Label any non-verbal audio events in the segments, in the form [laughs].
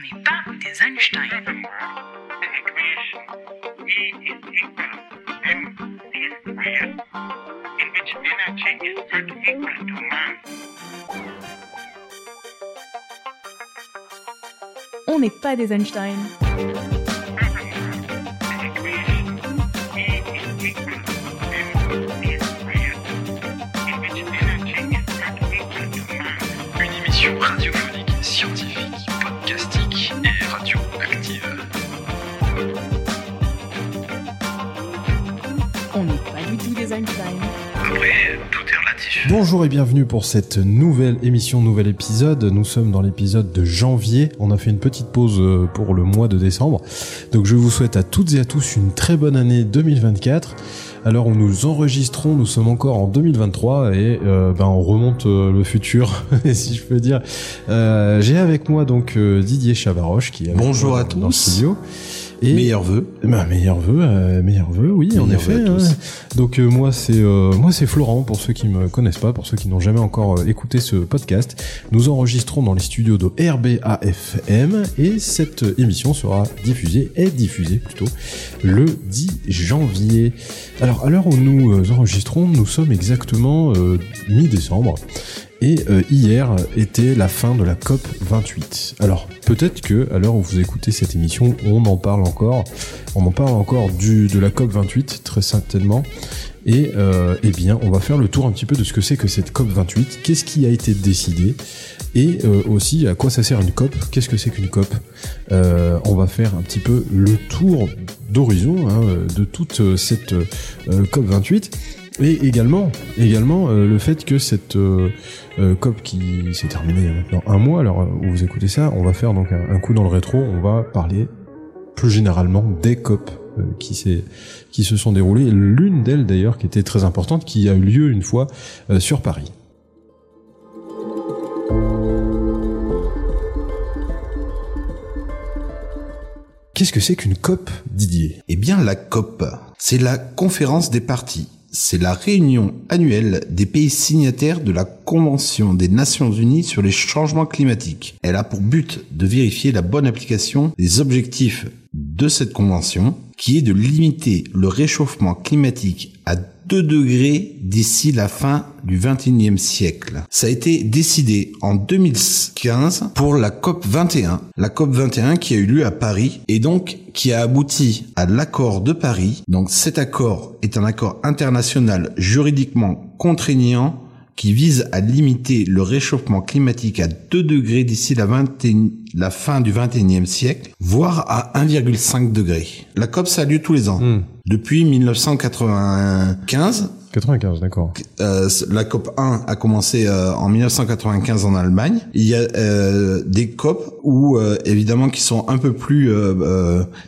On n'est pas des Einstein. On n'est pas des Einstein. Bonjour et bienvenue pour cette nouvelle émission, nouvel épisode. Nous sommes dans l'épisode de janvier. On a fait une petite pause euh, pour le mois de décembre. Donc je vous souhaite à toutes et à tous une très bonne année 2024. Alors où nous enregistrons, nous sommes encore en 2023 et euh, ben on remonte euh, le futur, [laughs] si je peux dire. Euh, J'ai avec moi donc Didier Chavaroche qui est avec Bonjour moi à dans le tous. studio. Et Meilleurs vœux. bah, meilleurs vœux, euh, meilleurs vœux, oui, en Meilleurs effet. hein. Donc euh, moi c'est euh, moi c'est Florent pour ceux qui me connaissent pas, pour ceux qui n'ont jamais encore euh, écouté ce podcast. Nous enregistrons dans les studios de RBAFM et cette émission sera diffusée est diffusée plutôt le 10 janvier. Alors à l'heure où nous euh, enregistrons, nous sommes exactement mi-décembre. Et euh, hier était la fin de la COP 28. Alors peut-être que à l'heure où vous écoutez cette émission, on en parle encore, on en parle encore du de la COP 28 très certainement. Et euh, eh bien, on va faire le tour un petit peu de ce que c'est que cette COP 28, qu'est-ce qui a été décidé? Et euh, aussi à quoi ça sert une COP, qu'est-ce que c'est qu'une COP? Euh, on va faire un petit peu le tour d'horizon hein, de toute euh, cette euh, COP 28. Et également, également euh, le fait que cette euh, euh, COP qui s'est terminée il y a maintenant un mois, alors où vous écoutez ça, on va faire donc un, coup dans le rétro, on va parler plus généralement des COP qui, qui se sont déroulées. L'une d'elles d'ailleurs qui était très importante, qui a eu lieu une fois sur Paris. Qu'est-ce que c'est qu'une COP, Didier? Eh bien, la COP, c'est la conférence des parties. C'est la réunion annuelle des pays signataires de la Convention des Nations Unies sur les changements climatiques. Elle a pour but de vérifier la bonne application des objectifs de cette convention, qui est de limiter le réchauffement climatique à 2 degrés d'ici la fin du 21e siècle. Ça a été décidé en 2015 pour la COP 21. La COP 21 qui a eu lieu à Paris et donc qui a abouti à l'accord de Paris. Donc cet accord est un accord international juridiquement contraignant qui vise à limiter le réchauffement climatique à 2 degrés d'ici la, 21 la fin du 21e siècle, voire à 1,5 degré. La COP, ça a lieu tous les ans. Hmm. Depuis 1995, 95, d'accord. euh, la COP 1 a commencé euh, en 1995 en Allemagne. Il y a euh, des COP où évidemment qui sont un peu plus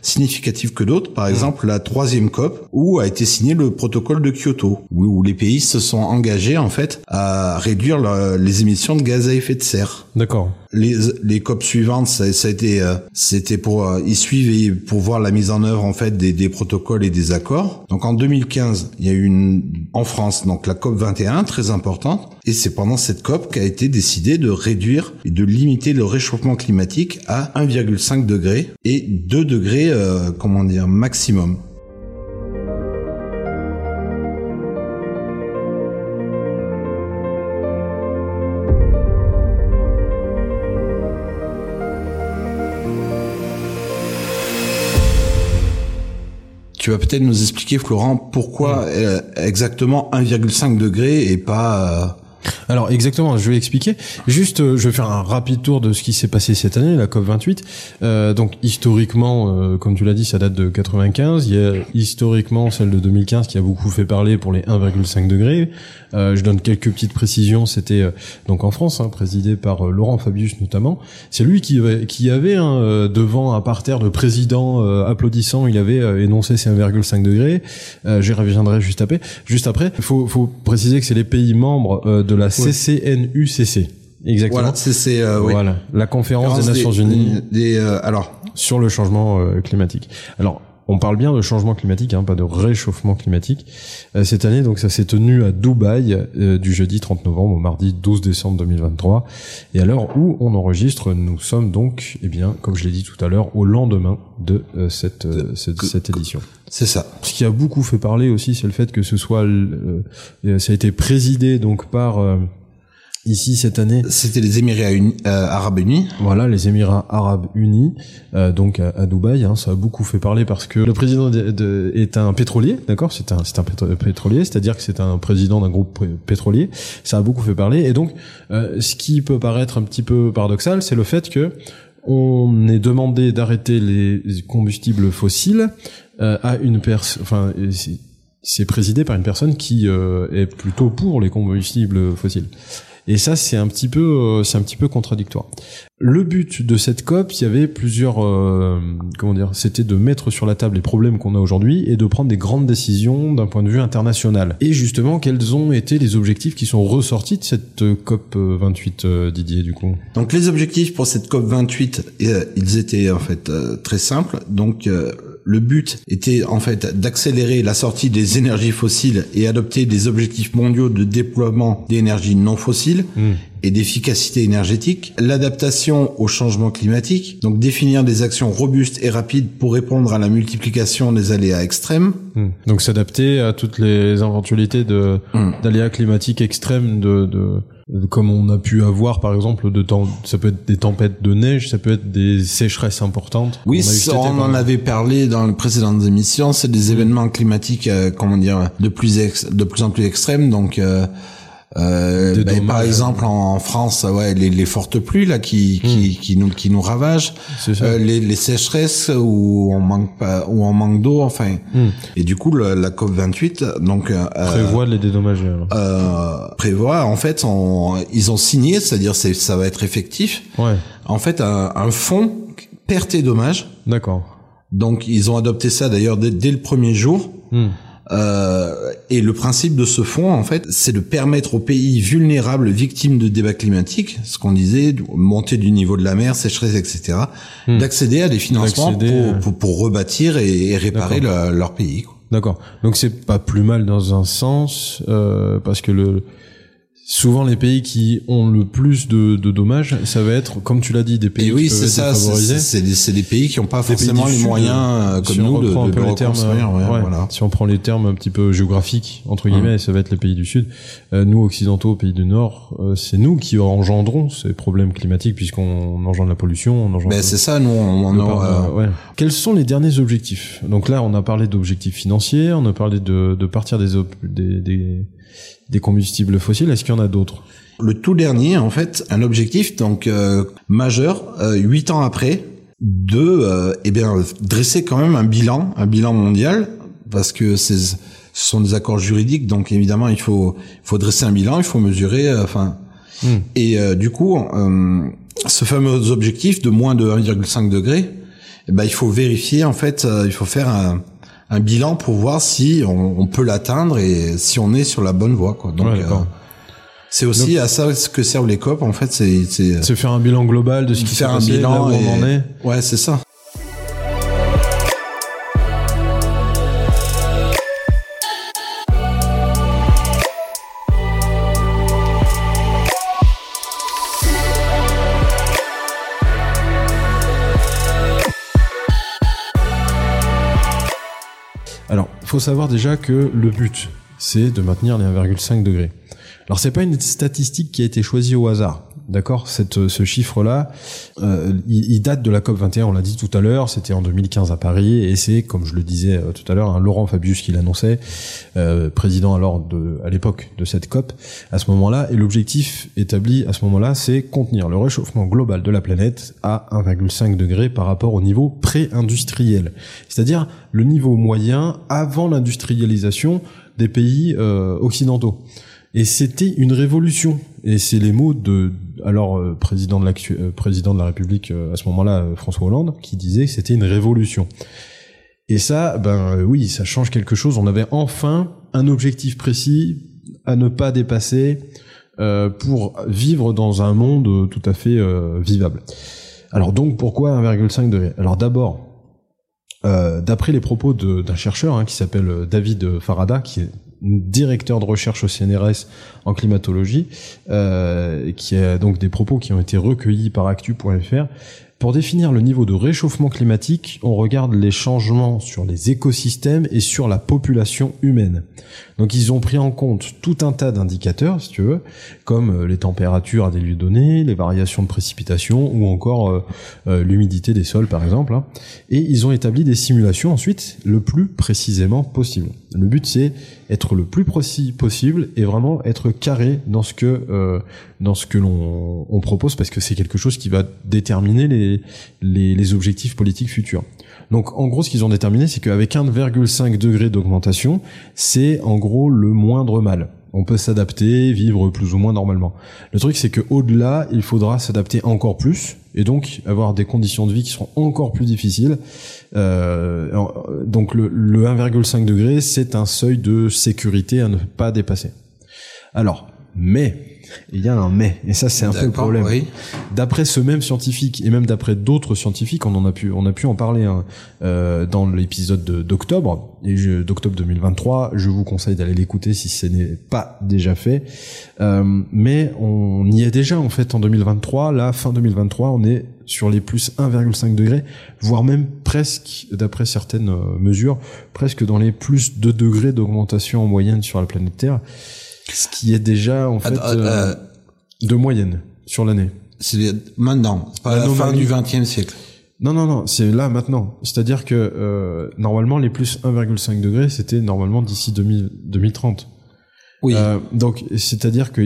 significatifs que d'autres. Par exemple, la troisième COP où a été signé le protocole de Kyoto, où, où les pays se sont engagés en fait à réduire le- les émissions de gaz à effet de serre. D'accord. Les, les COP suivantes, ça, ça a été, euh, c'était pour euh, y pour voir la mise en œuvre en fait des, des protocoles et des accords. Donc en 2015, il y a eu une en France donc la COP 21 très importante et c'est pendant cette COP qu'a été décidé de réduire et de limiter le réchauffement climatique à 1,5 degré et 2 degrés euh, comment dire maximum. Tu vas peut-être nous expliquer, Florent, pourquoi euh, exactement 1,5 degré et pas... Alors exactement, je vais expliquer. Juste, euh, je vais faire un rapide tour de ce qui s'est passé cette année, la COP 28. Euh, donc historiquement, euh, comme tu l'as dit, ça date de 95. Il y a historiquement celle de 2015 qui a beaucoup fait parler pour les 1,5 degrés. Euh, je donne quelques petites précisions. C'était euh, donc en France, hein, présidé par Laurent Fabius notamment. C'est lui qui, avait- qui avait hein, devant un parterre de présidents applaudissant, il avait énoncé ces 1,5 degrés. J'y reviendrai juste après. Juste après, faut, faut préciser que c'est les pays membres euh, de la CCNUCC. Exactement. Voilà, c'est euh, oui. Voilà, la conférence des Nations Unies des, euh, alors, sur le changement euh, climatique. Alors, on parle bien de changement climatique, hein, pas de réchauffement climatique. Euh, cette année, donc ça s'est tenu à Dubaï euh, du jeudi 30 novembre au mardi 12 décembre 2023. Et à l'heure où on enregistre, nous sommes donc, eh bien, comme je l'ai dit tout à l'heure, au lendemain de euh, cette, euh, cette, cette édition. C'est ça. Ce qui a beaucoup fait parler aussi, c'est le fait que ce soit, euh, ça a été présidé donc par euh, ici cette année C'était les Émirats Uni- euh, Arabes Unis. voilà, les Émirats Arabes Unis, euh, donc à, à Dubaï, hein, ça a beaucoup fait parler parce que le président de- de- est un pétrolier, d'accord C'est un, c'est un pétro- pétrolier, c'est-à-dire que c'est un président d'un groupe pétrolier. Ça a beaucoup fait parler, et donc euh, ce qui peut paraître un petit peu paradoxal, c'est le fait que on est demandé d'arrêter les combustibles fossiles euh, à une personne, enfin c'est présidé par une personne qui euh, est plutôt pour les combustibles fossiles. Et ça, c'est un petit peu, euh, c'est un petit peu contradictoire. Le but de cette COP, il y avait plusieurs, euh, comment dire, c'était de mettre sur la table les problèmes qu'on a aujourd'hui et de prendre des grandes décisions d'un point de vue international. Et justement, quels ont été les objectifs qui sont ressortis de cette euh, COP 28, euh, Didier, du coup? Donc les objectifs pour cette COP 28, euh, ils étaient en fait très simples. Donc le but était en fait d'accélérer la sortie des énergies fossiles et adopter des objectifs mondiaux de déploiement d'énergies non fossiles et d'efficacité énergétique, l'adaptation au changement climatique, donc définir des actions robustes et rapides pour répondre à la multiplication des aléas extrêmes, Hmm. Donc s'adapter à toutes les éventualités de Hmm. d'aléas climatiques extrêmes, de- comme on a pu avoir par exemple de temps, ça peut être des tempêtes de neige, ça peut être des sécheresses importantes. Oui, On ça, été, en avait parlé dans les précédentes émissions. C'est des événements climatiques, euh, comment dire, de plus ex- de plus en plus extrêmes. Donc, euh, euh, ben, par exemple, en France, ouais, les, les fortes pluies là qui qui, qui nous qui nous ravagent. Euh, les, les sécheresses où on manque pas, où on manque d'eau, enfin. Hmm. Et du coup, le- la COP 28, donc euh, Prévoit de les dédommager. alors. euh, prévoit, en fait, on, ils ont signé, c'est-à-dire c'est ça va être effectif. Ouais, En fait, un, un fonds perte et dommages. d'accord. Donc ils ont adopté ça d'ailleurs dès, dès le premier jour. Hmm. Euh, et le principe de ce fonds, en fait, c'est de permettre aux pays vulnérables victimes de débats climatiques, ce qu'on disait, montée du niveau de la mer, sécheresse, etc., Hmm. d'accéder à des financements euh, pour, pour, pour rebâtir et, et réparer le- leur pays. D'accord. Donc c'est pas plus mal dans un sens euh, parce que le souvent les pays qui ont le plus de, de dommages, ça va être comme tu l'as dit des pays Et oui, qui peuvent ça. c'est- des, pays qui n'ont pas forcément les moyens euh, comme si on de, de, un peu de les termes, reconstruire. ouais, ouais, voilà. si on prend les termes un petit peu géographiques entre guillemets, Hum. ça va être les pays du Sud. Euh, nous occidentaux, pays du Nord, euh, c'est nous qui engendrons ces problèmes climatiques puisqu'on engendre la pollution, on engendre. Ben, c'est ça, nous, on, on euh, ouais. Quels sont les derniers objectifs? Donc là, on a parlé d'objectifs financiers, on a parlé de, de partir des, des, des, des combustibles fossiles. Est-ce qu'il y en a d'autres? Le tout dernier, en fait, un objectif donc euh, majeur, euh, huit ans après, de euh, eh bien dresser quand même un bilan, un bilan mondial, parce que c'est ce sont des accords juridiques, donc évidemment il faut il faut dresser un bilan, il faut mesurer, euh, enfin Hmm. et euh, du coup euh, ce fameux objectif de moins de 1,5 degré, eh ben il faut vérifier en fait, euh, il faut faire un un bilan pour voir si on, on peut l'atteindre et si on est sur la bonne voie quoi. Donc Ouais, euh, c'est aussi à ça ce que servent les COP, en fait, c'est c'est faire un bilan global de ce qui s'est faire un passé, là bilan où et- on en est. ouais, c'est ça. Faut savoir déjà que le but, c'est de maintenir les 1,5 degrés. Alors, c'est pas une statistique qui a été choisie au hasard. D'accord Cette, Ce chiffre-là, euh, il, date de la COP 21, on l'a dit tout à l'heure, c'était en 2015 à Paris, et c'est, comme je le disais euh, tout à l'heure, un Laurent Fabius qui l'annonçait, euh, président alors de, à l'époque de cette COP, à ce moment-là, et l'objectif établi à ce moment-là, c'est contenir le réchauffement global de la planète à 1,5 degré par rapport au niveau pré-industriel. C'est-à-dire le niveau moyen avant l'industrialisation des pays euh, occidentaux. Et c'était une révolution. Et c'est les mots de alors euh, président de euh, président de la République euh, à ce moment-là euh, François Hollande qui disait que c'était une révolution. Et ça, ben euh, oui, ça change quelque chose. On avait enfin un objectif précis à ne pas dépasser euh, pour vivre dans un monde tout à fait vivable. Alors donc pourquoi 1,5 degré Alors d'abord, d'après les propos d'un chercheur hein, qui s'appelle David Farada, qui est directeur de recherche au CNRS en climatologie, euh, qui a donc des propos qui ont été recueillis par actu.fr. Pour définir le niveau de réchauffement climatique, on regarde les changements sur les écosystèmes et sur la population humaine. Donc ils ont pris en compte tout un tas d'indicateurs, si tu veux, comme euh, les températures à des lieux donnés, les variations de précipitation ou encore euh, euh, l'humidité des sols par exemple. hein. Et ils ont établi des simulations ensuite le plus précisément possible. Le but c'est être le plus précis possible et vraiment être carré dans ce que euh, dans ce que l'on on propose parce que c'est quelque chose qui va déterminer les les objectifs politiques futurs. Donc en gros ce qu'ils ont déterminé c'est qu'avec 1,5 degré d'augmentation, c'est en gros le moindre mal. On peut s'adapter, vivre plus ou moins normalement. Le truc c'est que au-delà, il faudra s'adapter encore plus et donc avoir des conditions de vie qui seront encore plus difficiles. Euh, donc le, le 1,5 degré, c'est un seuil de sécurité à ne pas dépasser. Alors, mais il y a un mais, et ça c'est un peu le problème. oui. D'après ce même scientifique et même d'après d'autres scientifiques, on en a pu, on a pu en parler hein, euh, dans l'épisode de- d'octobre et d'octobre 2023. Je vous conseille d'aller l'écouter si ce n'est pas déjà fait. Euh, mais on y est déjà en fait en 2023. Là, fin 2023, on est sur les plus 1,5 degrés, voire même presque, d'après certaines euh, mesures, presque dans les plus 2 degrés d'augmentation en moyenne sur la planète Terre. Ce qui est déjà en fait euh, euh, de moyenne sur l'année. C'est maintenant, pas à la fin du XXe siècle. Non, non, non, c'est là maintenant. C'est-à-dire que euh, normalement les plus 1,5 degrés, c'était normalement d'ici 2000 2030. Oui. Euh, donc c'est-à-dire que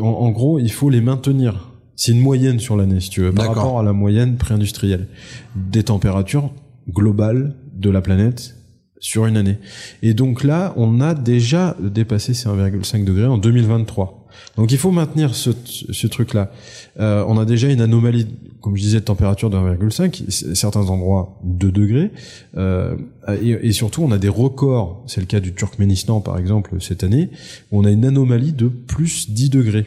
en, en gros, il faut les maintenir. C'est une moyenne sur l'année, si tu veux, par rapport à la moyenne pré-industrielle des températures globales de la planète sur une année. Et donc là, on a déjà dépassé ces 1,5 degrés en 2023. Donc il faut maintenir ce, truc-là. Euh, on a déjà une anomalie, comme je disais, de température de 1,5, c- certains endroits 2 degrés, euh, et, surtout on a des records, c'est le cas du Turkménistan par exemple cette année, on a une anomalie de plus 10 degrés.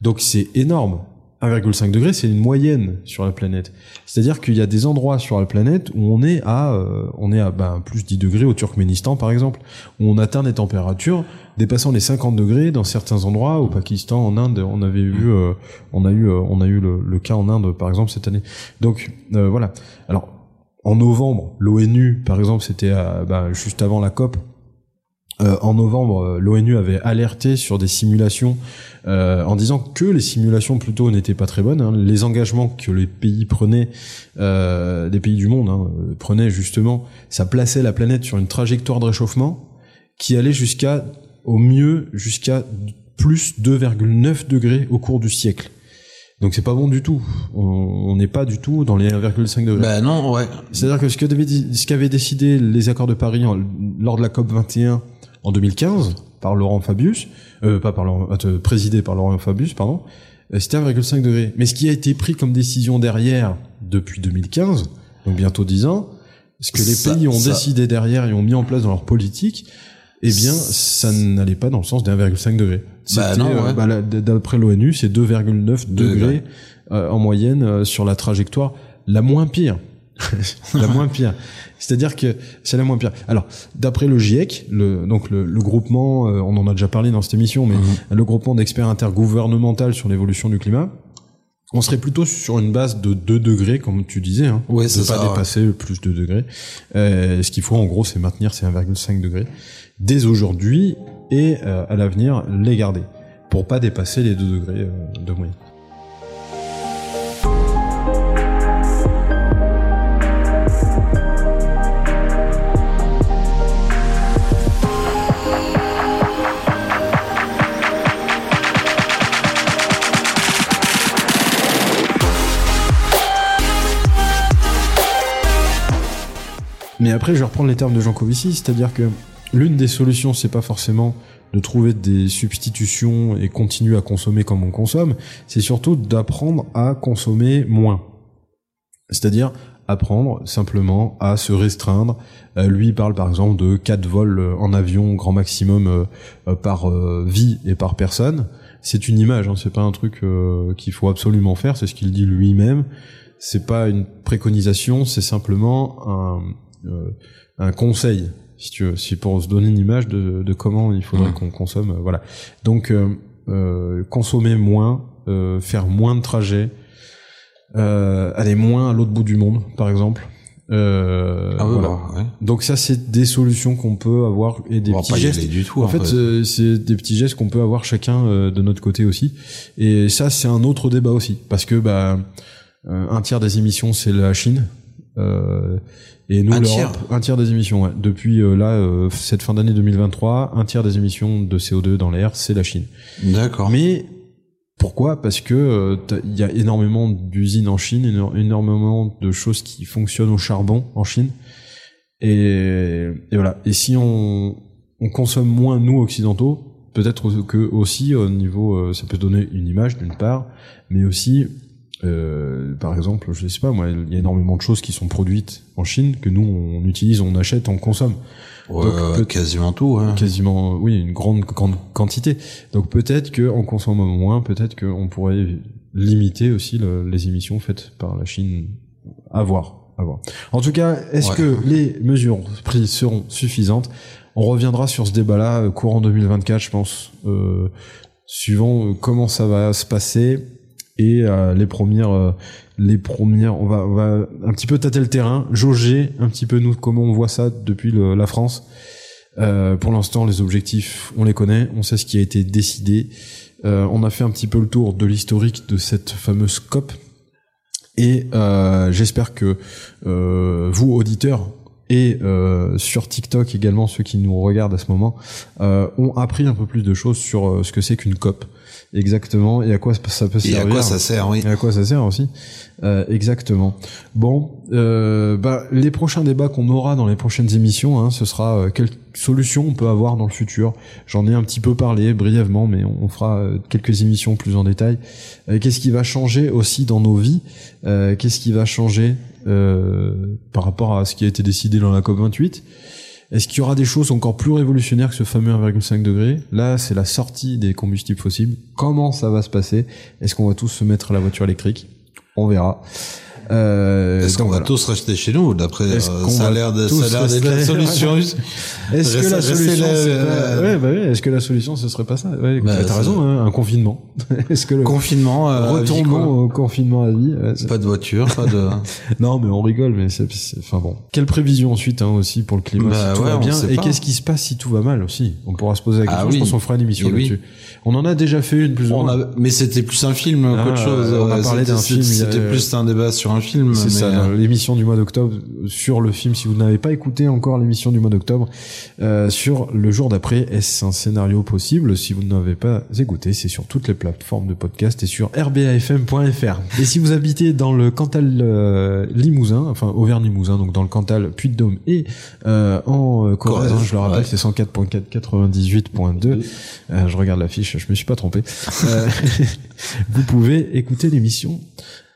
Donc c'est énorme. 1,5 degré, c'est une moyenne sur la planète. C'est-à-dire qu'il y a des endroits sur la planète où on est à, euh, on est à ben, plus 10 degrés au Turkménistan par exemple, où on atteint des températures dépassant les 50 degrés dans certains endroits. Au Pakistan, en Inde, on avait vu, euh, on a eu, euh, on a eu le, le cas en Inde par exemple cette année. Donc euh, voilà. Alors en novembre, l'ONU par exemple, c'était ben, juste avant la COP. Euh, en novembre, euh, l'ONU avait alerté sur des simulations euh, en disant que les simulations plutôt n'étaient pas très bonnes. hein. Les engagements que les pays prenaient, euh, des pays du monde hein, euh, prenaient justement, ça plaçait la planète sur une trajectoire de réchauffement qui allait jusqu'à, au mieux, jusqu'à plus 2,9 degrés au cours du siècle. Donc c'est pas bon du tout. On n'est pas du tout dans les 1,5 degrés. Ben non, ouais. C'est-à-dire que ce qu'avaient ce qu'avaient décidé les accords de Paris en- lors de la COP 21 en 2015 par Laurent Fabius, euh, pas par Laurent, euh, présidé par Laurent Fabius, pardon, euh, c'était 1,5 degré. Mais ce qui a été pris comme décision derrière depuis 2015, donc bientôt 10 ans, ce que les Ça- pays ont ça- décidé derrière et ont mis en place dans leur politique, eh bien, ça n'allait pas dans le sens des 1,5 degrés. Bah euh, bah, d'après l'ONU, c'est 2,9 Degrés. degrés euh, en moyenne euh, sur la trajectoire la moins pire. [laughs] la moins pire. C'est-à-dire que c'est la moins pire. Alors, d'après le GIEC, le, donc le, le groupement, euh, on en a déjà parlé dans cette émission, mais Mhm. le groupement d'experts intergouvernemental sur l'évolution du climat, on serait plutôt sur une base de 2 degrés, comme tu disais, hein, Ouais, de pas ça, dépasser plus de degrés. Euh, ce qu'il faut en gros, c'est maintenir ces 1,5 degrés dès aujourd'hui et euh, à l'avenir les garder pour pas dépasser les 2 degrés euh, de moyenne. Mais après, je vais reprendre les termes de Jean Covici, c'est-à-dire que l'une des solutions, c'est pas forcément de trouver des substitutions et continuer à consommer comme on consomme, c'est surtout d'apprendre à consommer moins. C'est-à-dire apprendre simplement à se restreindre. Euh, lui parle par exemple de 4 vols en avion grand maximum euh, euh, par vie et par personne. C'est une image, hein, c'est pas un truc qu'il faut absolument faire, c'est ce qu'il dit lui-même. c'est pas une préconisation, c'est simplement un, un conseil, si tu veux, c'est pour se donner une image de, de comment il faudrait qu'on consomme, euh, voilà. Donc euh, euh, consommer moins, euh, faire moins de trajets, euh, aller moins à l'autre bout du monde, par exemple. Euh, Ah voilà. bah, ouais. Donc ça, c'est des solutions qu'on peut avoir et des On petits gestes. aller du tout. En fait, euh, c'est des petits gestes qu'on peut avoir chacun euh, de notre côté aussi. Et ça, c'est un autre débat aussi, parce que bah euh, un tiers des émissions, c'est la Chine. Et nous, Un tiers un tiers des émissions. Ouais. Depuis euh, là, euh, cette fin d'année 2023, un tiers des émissions de CO2 dans l'air, c'est la Chine. D'accord. Mais pourquoi? Parce que euh, il y a énormément d'usines en Chine, éno- énormément de choses qui fonctionnent au charbon en Chine. Et, et voilà. Et si on, on consomme moins nous occidentaux, peut-être que aussi au niveau, euh, ça peut donner une image d'une part, mais aussi, euh, par exemple, je sais pas moi, il y a énormément de choses qui sont produites en Chine que nous on utilise, on achète, on consomme Ouais, donc, quasiment tout. Hein. quasiment oui une grande, grande quantité donc peut-être que en consommant moins peut-être qu'on pourrait limiter aussi le- les émissions faites par la Chine à voir à voir en tout cas est-ce Ouais. que les mesures prises seront suffisantes? On reviendra sur ce débat là courant 2024 je pense euh, suivant euh, comment ça va se passer et euh, les premières euh, les premières on va on va un petit peu tâter le terrain jauger un petit peu nous comment on voit ça depuis le- la France euh, pour l'instant, les objectifs, on les connaît, on sait ce qui a été décidé. Euh, on a fait un petit peu le tour de l'historique de cette fameuse COP. Et euh, j'espère que euh, vous, auditeurs, et euh, sur TikTok également, ceux qui nous regardent à ce moment, euh, ont appris un peu plus de choses sur euh, ce que c'est qu'une COP. Exactement, et à quoi ça peut Et servir. à quoi ça sert, oui. Et à quoi ça sert aussi Euh, Exactement. Bon, euh, bah, les prochains débats qu'on aura dans les prochaines émissions, hein, ce sera euh, quelles solutions on peut avoir dans le futur. J'en ai un petit peu parlé brièvement, mais on, on fera quelques émissions plus en détail. Euh, Qu'est-ce qui va changer aussi dans nos vies? Euh, Qu'est-ce qui va changer? Par rapport à ce qui a été décidé dans la COP 28 est-ce qu'il y aura des choses encore plus révolutionnaires que ce fameux 1,5 degré Là, c'est la sortie des combustibles fossiles. Comment ça va se passer? Est-ce qu'on va tous se mettre à la voiture électrique? On verra. Euh, Est-ce qu'on va voilà. tous rester chez nous D'après, euh, ça a l'air d'être la [laughs] solution. Est-ce que la solution, euh, ouais, bah ouais, est-ce que la solution, ce serait pas ça Ouais, Bah, T'as raison, hein, un confinement. [laughs] est-ce que le Confinement, euh, retournons au confinement à vie ouais, Pas de voiture, pas de. [laughs] Non, mais on rigole, mais c'est, enfin bon. Quelle prévision ensuite hein, aussi pour le climat Bah si tout va bien et qu'est-ce qui se passe si tout va mal aussi? On pourra se poser la Ah question. Je oui. pense qu'on fera une émission là-dessus. On en a déjà fait une plus ou moins. mais c'était plus un film Ah, qu'autre chose. on a parlé d'un film, C'était plus un débat sur un film. C'est ça, euh, l'émission du mois d'octobre sur le film. Si vous n'avez pas écouté encore l'émission du mois d'octobre euh, sur le jour d'après, est-ce un scénario possible? Si vous n'avez pas écouté, c'est sur toutes les plateformes de podcast et sur rbafm.fr. Et si vous habitez dans le Cantal euh, Limousin, enfin Auvergne-Limousin, donc dans le Cantal Puy-de-Dôme et euh, en Corrèze, je le rappelle, c'est 104.4, 98.2. Euh, je regarde la fiche, je me suis pas trompé. [laughs] Vous pouvez écouter l'émission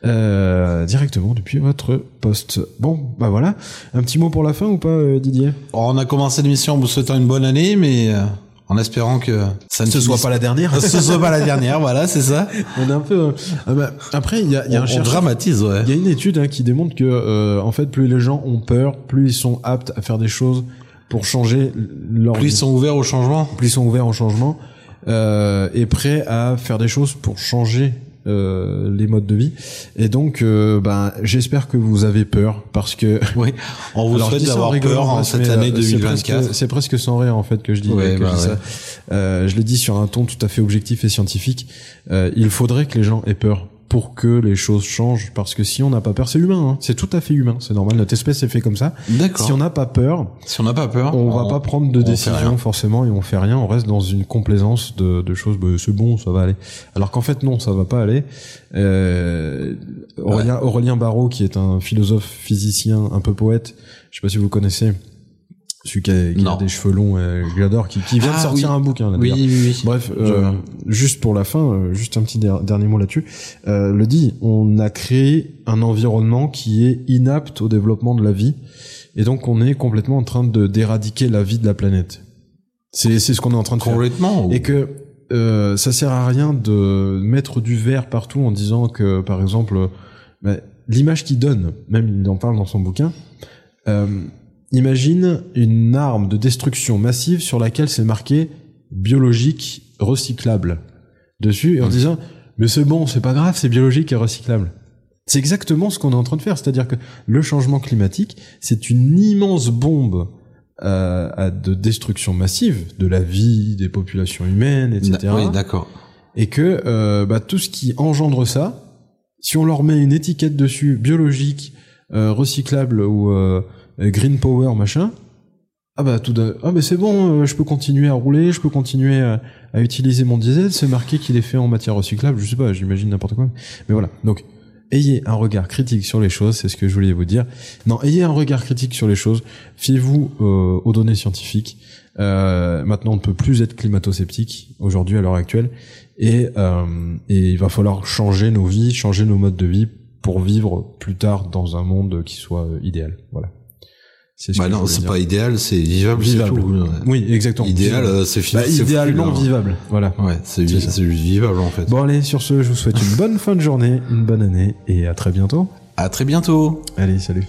euh, directement depuis votre poste. Bon, bah voilà. Un petit mot pour la fin ou pas, euh, Didier? On a commencé l'émission en vous souhaitant une bonne année, mais euh, en espérant que ça ne Ce soit pas la dernière. [laughs] ce soit pas la dernière. Voilà, c'est ça. On est un peu. euh, ah bah, après, il y a, il y a on, un chercheur. dramatise, ouais. Il y a une étude hein, qui démontre que, euh, en fait, plus les gens ont peur, plus ils sont aptes à faire des choses pour changer leur Plus ils sont ouverts au changement. plus ils sont ouverts au changement euh, et prêts à faire des choses pour changer euh, les modes de vie. Et donc, euh, ben, j'espère que vous avez peur parce que [laughs] Oui. On vous Alors, souhaite d'avoir peur en cette euh, année c'est 2024. presque- C'est presque sans rire en fait que je dis, Ouais, que je bah dis ouais. ça. Euh, je le dis sur un ton tout à fait objectif et scientifique. Euh, il faudrait que les gens aient peur pour que les choses changent parce que si on n'a pas peur, c'est humain, hein. c'est tout à fait humain, c'est normal. Notre espèce est fait comme ça. D'accord. Si on n'a pas peur, Si on n'a pas peur, on va pas prendre de décision forcément et on fait rien. On reste dans une complaisance de, de choses. Bah, c'est bon, ça va aller. Alors qu'en fait non, ça va pas aller. Euh, Aurélien, Aurélien Barraud, qui est un philosophe physicien, un peu poète. Je sais pas si vous connaissez. Celui qui a, qui a des cheveux longs, euh, j'adore, qui, qui vient Ah, de sortir oui. un bouquin. Là, Oui, oui, oui. Bref, euh, juste pour la fin, euh, juste un petit der- dernier mot là-dessus. Euh, le dit, on a créé un environnement qui est inapte au développement de la vie, et donc on est complètement en train de d'éradiquer la vie de la planète. C'est c'est ce qu'on est en train de faire. Complètement. Et que euh, ça sert à rien de mettre du verre partout en disant que, par exemple, euh, bah, l'image qu'il donne, même il en parle dans son bouquin. Euh, imagine une arme de destruction massive sur laquelle c'est marqué biologique recyclable dessus, et en disant mais c'est bon, c'est pas grave, c'est biologique et recyclable. C'est exactement ce qu'on est en train de faire, c'est-à-dire que le changement climatique, c'est une immense bombe euh, à- de destruction massive de la vie, des populations humaines, etc. Oui, d'accord. et que euh, bah, tout ce qui engendre ça, si on leur met une étiquette dessus, biologique, euh, recyclable ou euh, green power, machin, ah bah tout d'un- ah mais c'est bon, euh, je peux continuer à rouler, je peux continuer à, à utiliser mon diesel, c'est marqué qu'il est fait en matière recyclable, je sais pas, j'imagine n'importe quoi. Mais voilà, donc ayez un regard critique sur les choses, c'est ce que je voulais vous dire. Non, ayez un regard critique sur les choses, fiez-vous euh, aux données scientifiques. Euh, maintenant, on ne peut plus être climato-sceptique aujourd'hui à l'heure actuelle, et, euh, et il va falloir changer nos vies, changer nos modes de vie pour vivre plus tard dans un monde qui soit euh, idéal. Voilà. C'est ce Bah non, c'est pas idéal, c'est vivable. vivable. tout. Oui, exactement. Idéal, euh, c'est Bah, idéalement hein. vivable. Voilà. Ouais, c'est juste vivable en fait. Bon allez, sur ce, je vous souhaite une bonne fin de journée, une bonne année et à très bientôt. À très bientôt. Allez, salut.